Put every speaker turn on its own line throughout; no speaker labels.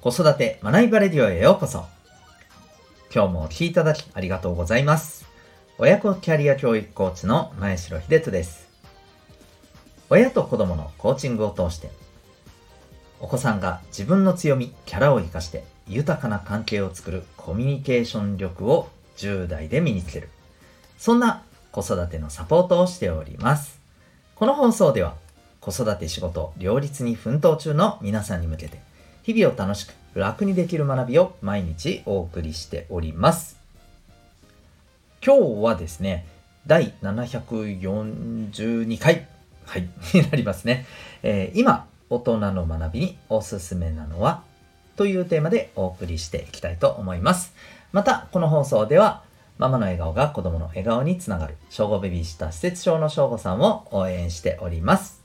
子育て学びバレディオへようこそ。今日もお聴きいただきありがとうございます。親子キャリア教育コーチの前城秀人です。親と子供のコーチングを通して、お子さんが自分の強み、キャラを活かして豊かな関係を作るコミュニケーション力を10代で身につける。そんな子育てのサポートをしております。この放送では子育て仕事両立に奮闘中の皆さんに向けて日々を楽しく楽にできる学びを毎日お送りしております。今日はですね、第742回、はい、になりますね。えー、今、大人の学びにおすすめなのはというテーマでお送りしていきたいと思います。また、この放送では、ママの笑顔が子供の笑顔につながる、小5ベビーシッター施設長の小5さんを応援しております。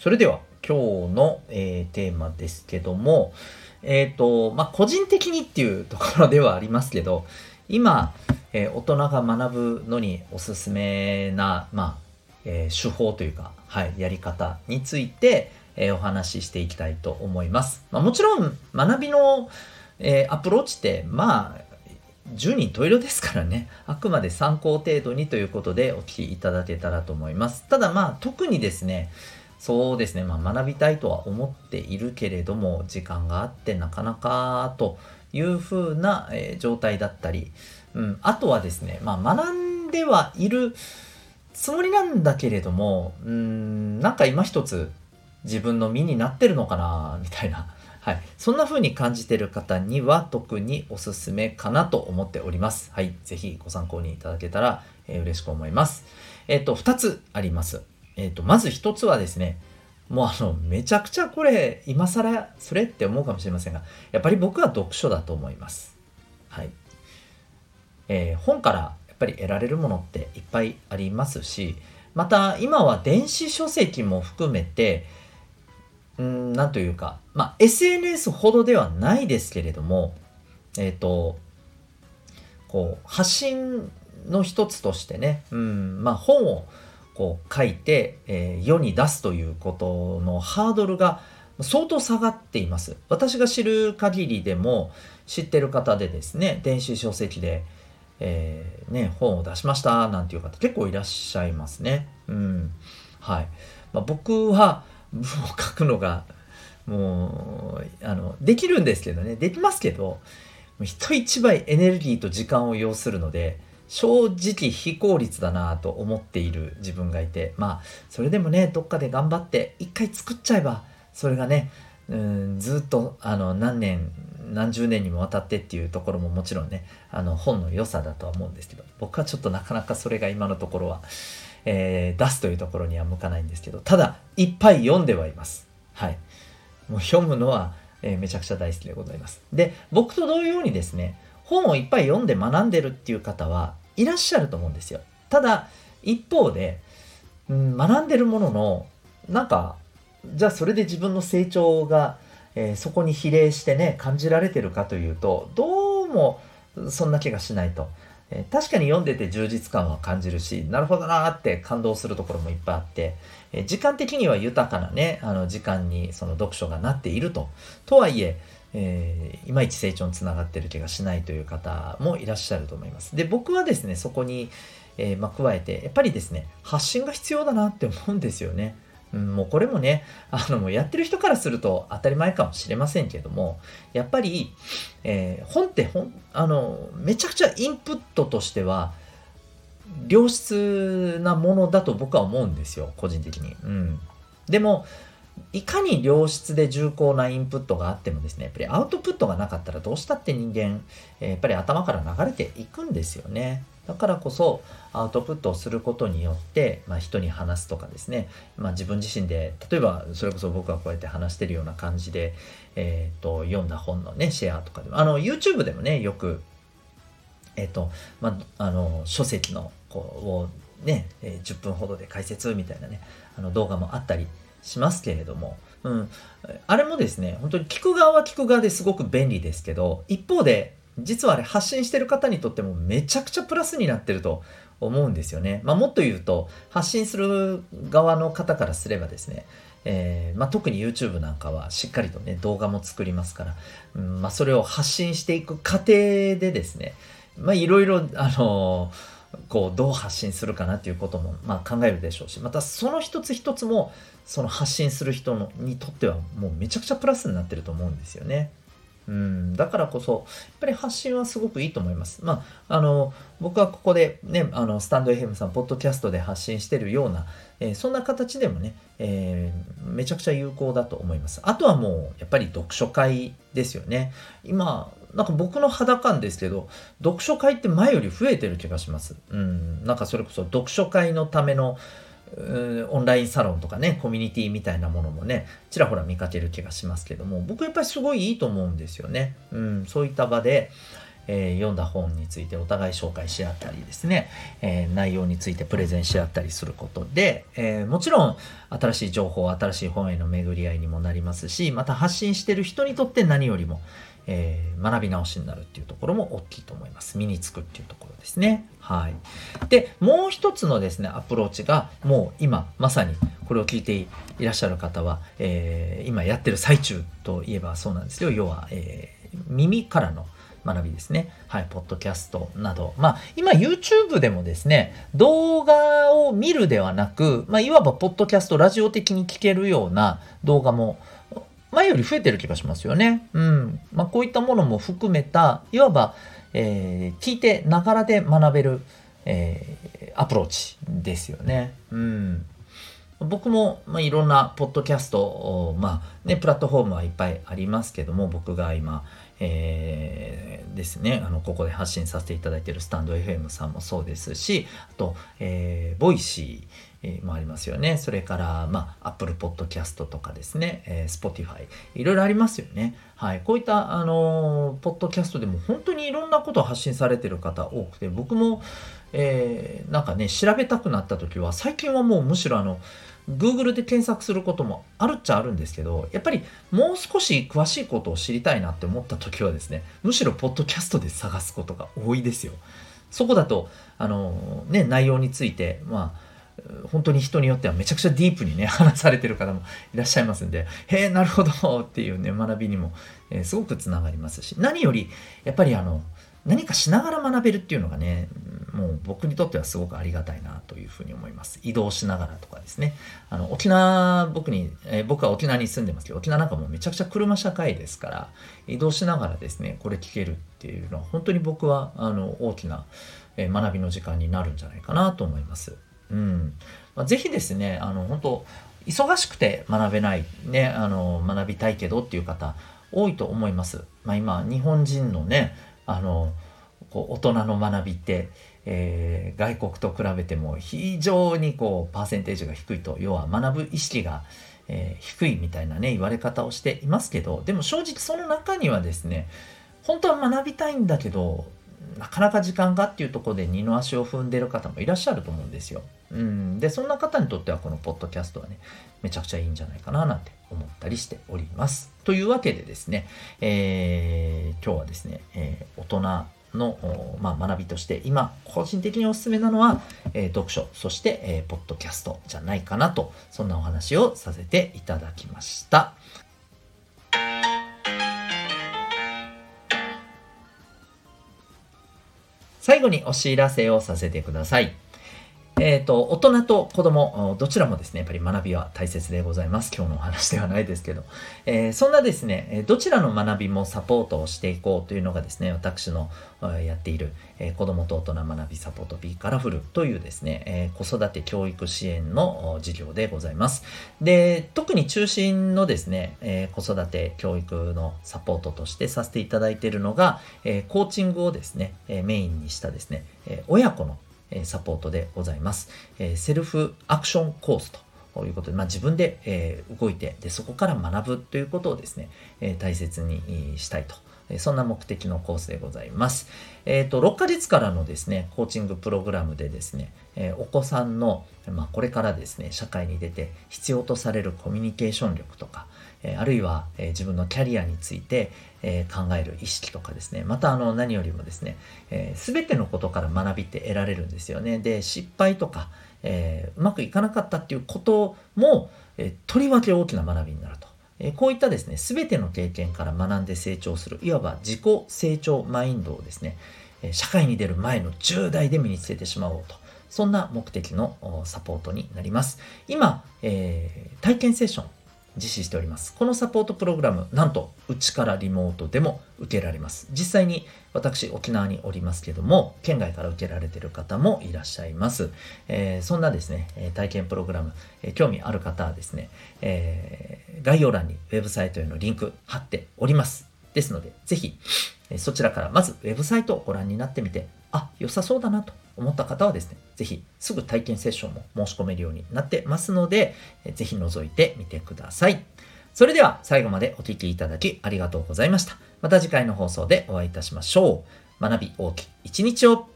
それでは今日の、えー、テーマですけども、えっ、ー、と、まあ、個人的にっていうところではありますけど、今、えー、大人が学ぶのにおすすめな、まあ、え手法というか、はい、やり方について、えお話ししていきたいと思います。まあ、もちろん、学びの、えアプローチって、まあ、10人十色ですからね、あくまで参考程度にということでお聞きいただけたらと思います。ただまあ、特にですね、そうですね、まあ、学びたいとは思っているけれども、時間があってなかなかというふうな、えー、状態だったり、うん、あとはですね、まあ、学んではいるつもりなんだけれども、うん、なんか今一つ自分の身になってるのかな、みたいな。はい。そんな風に感じてる方には特におすすめかなと思っております。はい。ぜひご参考にいただけたら、えー、嬉しく思います。えっ、ー、と、2つあります。えっ、ー、と、まず一つはですね、もうあの、めちゃくちゃこれ、今更それって思うかもしれませんが、やっぱり僕は読書だと思います。はい。えー、本からやっぱり得られるものっていっぱいありますし、また今は電子書籍も含めて、うん、なんというか、まあ、SNS ほどではないですけれども、えっ、ー、と、こう、発信の一つとしてね、うん、まあ本をこう書いて、えー、世に出すということのハードルが相当下がっています。私が知る限りでも知ってる方でですね、電子書籍で、えー、ね、本を出しましたなんていう方結構いらっしゃいますね。うん。はい。まあ、僕は文を書くのがもう、あの、できるんですけどね、できますけど、人一倍エネルギーと時間を要するので、正直非効率だなと思っている自分がいて、まあ、それでもね、どっかで頑張って一回作っちゃえば、それがね、うんずっとあの何年、何十年にもわたってっていうところももちろんね、あの本の良さだとは思うんですけど、僕はちょっとなかなかそれが今のところは、えー、出すというところには向かないんですけど、ただ、いっぱい読んではいます。はい。もう読むのは、えー、めちゃくちゃ大好きでございます。で、僕と同様にですね、本をいっぱい読んで学んでるっていう方はいらっしゃると思うんですよ。ただ、一方で、うん、学んでるものの、なんか、じゃあそれで自分の成長が、えー、そこに比例してね、感じられてるかというと、どうもそんな気がしないと。えー、確かに読んでて充実感は感じるし、なるほどなーって感動するところもいっぱいあって、えー、時間的には豊かなね、あの時間にその読書がなっていると。とはいえ、えー、いまいち成長につながってる気がしないという方もいらっしゃると思います。で、僕はですね、そこに、えー、ま、加えて、やっぱりですね、発信が必要だなって思うんですよね。うん、もうこれもね、あの、もうやってる人からすると当たり前かもしれませんけども、やっぱり、えー、本ってほん、あの、めちゃくちゃインプットとしては、良質なものだと僕は思うんですよ、個人的に。うん。でも、いかに良質で重厚なインプットがあってもですね、やっぱりアウトプットがなかったらどうしたって人間、やっぱり頭から流れていくんですよね。だからこそアウトプットをすることによって、まあ、人に話すとかですね、まあ、自分自身で例えばそれこそ僕がこうやって話してるような感じで、えーと、読んだ本のねシェアとかでもあの YouTube でもねよくえっ、ー、とまああの書籍のこうをね、え、10分ほどで解説みたいなねあの動画もあったりしますけれども、うん。あれもですね、本当に聞く側は聞く側ですごく便利ですけど、一方で実はあれ発信してる方にとってもめちゃくちゃプラスになってると思うんですよね。まあ、もっと言うと発信する側の方からすればですね、えー、まあ、特に YouTube なんかはしっかりとね動画も作りますから、うんまあ、それを発信していく過程でですねいろいろこうどう発信するかなっていうことも、まあ、考えるでしょうしまたその一つ一つもその発信する人のにとってはもうめちゃくちゃプラスになってると思うんですよね。うん、だからこそ、やっぱり発信はすごくいいと思います。まあ、あの、僕はここでね、あの、スタンド FM さん、ポッドキャストで発信してるような、えー、そんな形でもね、えー、めちゃくちゃ有効だと思います。あとはもう、やっぱり読書会ですよね。今、なんか僕の肌感ですけど、読書会って前より増えてる気がします。うん、なんかそれこそ読書会のための、オンラインサロンとかね、コミュニティみたいなものもね、ちらほら見かける気がしますけども、僕やっぱりすごいいいと思うんですよね。うん、そういった場で、えー、読んだ本についてお互い紹介し合ったりですね、えー、内容についてプレゼンし合ったりすることで、えー、もちろん新しい情報、新しい本への巡り合いにもなりますし、また発信してる人にとって何よりも、えー、学び直しになるっていうところも大きいと思います。身につくっていうところですね。はい。で、もう一つのですね、アプローチが、もう今、まさにこれを聞いていらっしゃる方は、えー、今やってる最中といえばそうなんですよ。要は、えー、耳からの学びですね。はい、ポッドキャストなど。まあ、今 YouTube でもですね、動画を見るではなく、まあ、いわばポッドキャスト、ラジオ的に聞けるような動画も前より増えてる気がしますよね。うん。まあ、こういったものも含めた、いわば、えー、聞いてながらで学べる、えー、アプローチですよね。うん。僕も、まあ、いろんなポッドキャスト、まあね、プラットフォームはいっぱいありますけども、僕が今、えー、ですね、あの、ここで発信させていただいているスタンド FM さんもそうですし、あと、えー、ボイシー、えもありますよね。それから、まあ、Apple Podcast とかですね、えー、Spotify、いろいろありますよね。はい。こういった、あのー、ポッドキャストでも本当にいろんなことを発信されてる方多くて、僕も、えー、なんかね、調べたくなった時は、最近はもうむしろあの、Google で検索することもあるっちゃあるんですけど、やっぱりもう少し詳しいことを知りたいなって思った時はですね、むしろポッドキャストで探すことが多いですよ。そこだと、あのね、内容について、まあ、本当に人によってはめちゃくちゃディープにね、話されてる方もいらっしゃいますんで、へえ、なるほどっていうね、学びにも、えー、すごくつながりますし、何より、やっぱりあの、何かしながら学べるっていうのがね、もう僕にとってはすごくありがたいなというふうに思います。移動しながらとかですね。あの、沖縄、僕に、えー、僕は沖縄に住んでますけど、沖縄なんかもめちゃくちゃ車社会ですから、移動しながらですね、これ聞けるっていうのは本当に僕は、あの、大きな、学びの時間になるんじゃないかなと思います。うん。まあ、ぜひですね、あの、本当忙しくて学べない、ね、あの、学びたいけどっていう方、多いと思います。まあ、今、日本人のね、あの、こう大人の学びって、えー、外国と比べても非常にこうパーセンテージが低いと要は学ぶ意識が、えー、低いみたいなね言われ方をしていますけどでも正直その中にはですね本当は学びたいんだけどなかなか時間がっていうとこで二の足を踏んでる方もいらっしゃると思うんですよ。うん、でそんな方にとってはこのポッドキャストはねめちゃくちゃいいんじゃないかななんて思ったりしております。というわけでですね、えー、今日はですね、えー、大人の、まあ、学びとして今個人的におすすめなのは、えー、読書そして、えー、ポッドキャストじゃないかなとそんなお話をさせていただきました。最後にお知らせをさせてください。えっ、ー、と、大人と子供、どちらもですね、やっぱり学びは大切でございます。今日のお話ではないですけど。えー、そんなですね、どちらの学びもサポートをしていこうというのがですね、私のやっている、えー、子供と大人学びサポート B カラフルというですね、え子育て教育支援の事業でございます。で、特に中心のですね、え子育て教育のサポートとしてさせていただいているのが、えコーチングをですね、えメインにしたですね、え親子のサポートでございます。セルフアクションコースということで、まあ、自分で、え動いてで、そこから学ぶということをですね、え大切にしたいとそんな目的のコースでございます。えっ、ー、と、6ヶ月からのですね、コーチングプログラムでですね、えお子さんの、まあ、これからですね、社会に出て必要とされるコミュニケーション力とか、えあるいは、え自分のキャリアについて、え考える意識とかですね、またあの何よりもですね、す、え、べ、てのことから学びって得られるんですよね。で、失敗とか、えうまくいかなかったっていうことも、えとりわけ大きな学びになると。えこういったですね、すべての経験から学んで成長する、いわば自己成長マインドをですね、社会に出る前の10代で身につけてしまおうと。そんな目的のサポートになります。今、えー、体験セッション実施しております。このサポートプログラム、なんと、うちからリモートでも受けられます。実際に私、沖縄におりますけども、県外から受けられている方もいらっしゃいます。えー、そんなですね、体験プログラム、えー、興味ある方はですね、えー、概要欄にウェブサイトへのリンク貼っております。ですので、ぜひ、そちらからまずウェブサイトをご覧になってみて、あ、良さそうだなと思った方はですね、ぜひすぐ体験セッションも申し込めるようになってますので、ぜひ覗いてみてください。それでは最後までお聴きいただきありがとうございました。また次回の放送でお会いいたしましょう。学び大きい一日を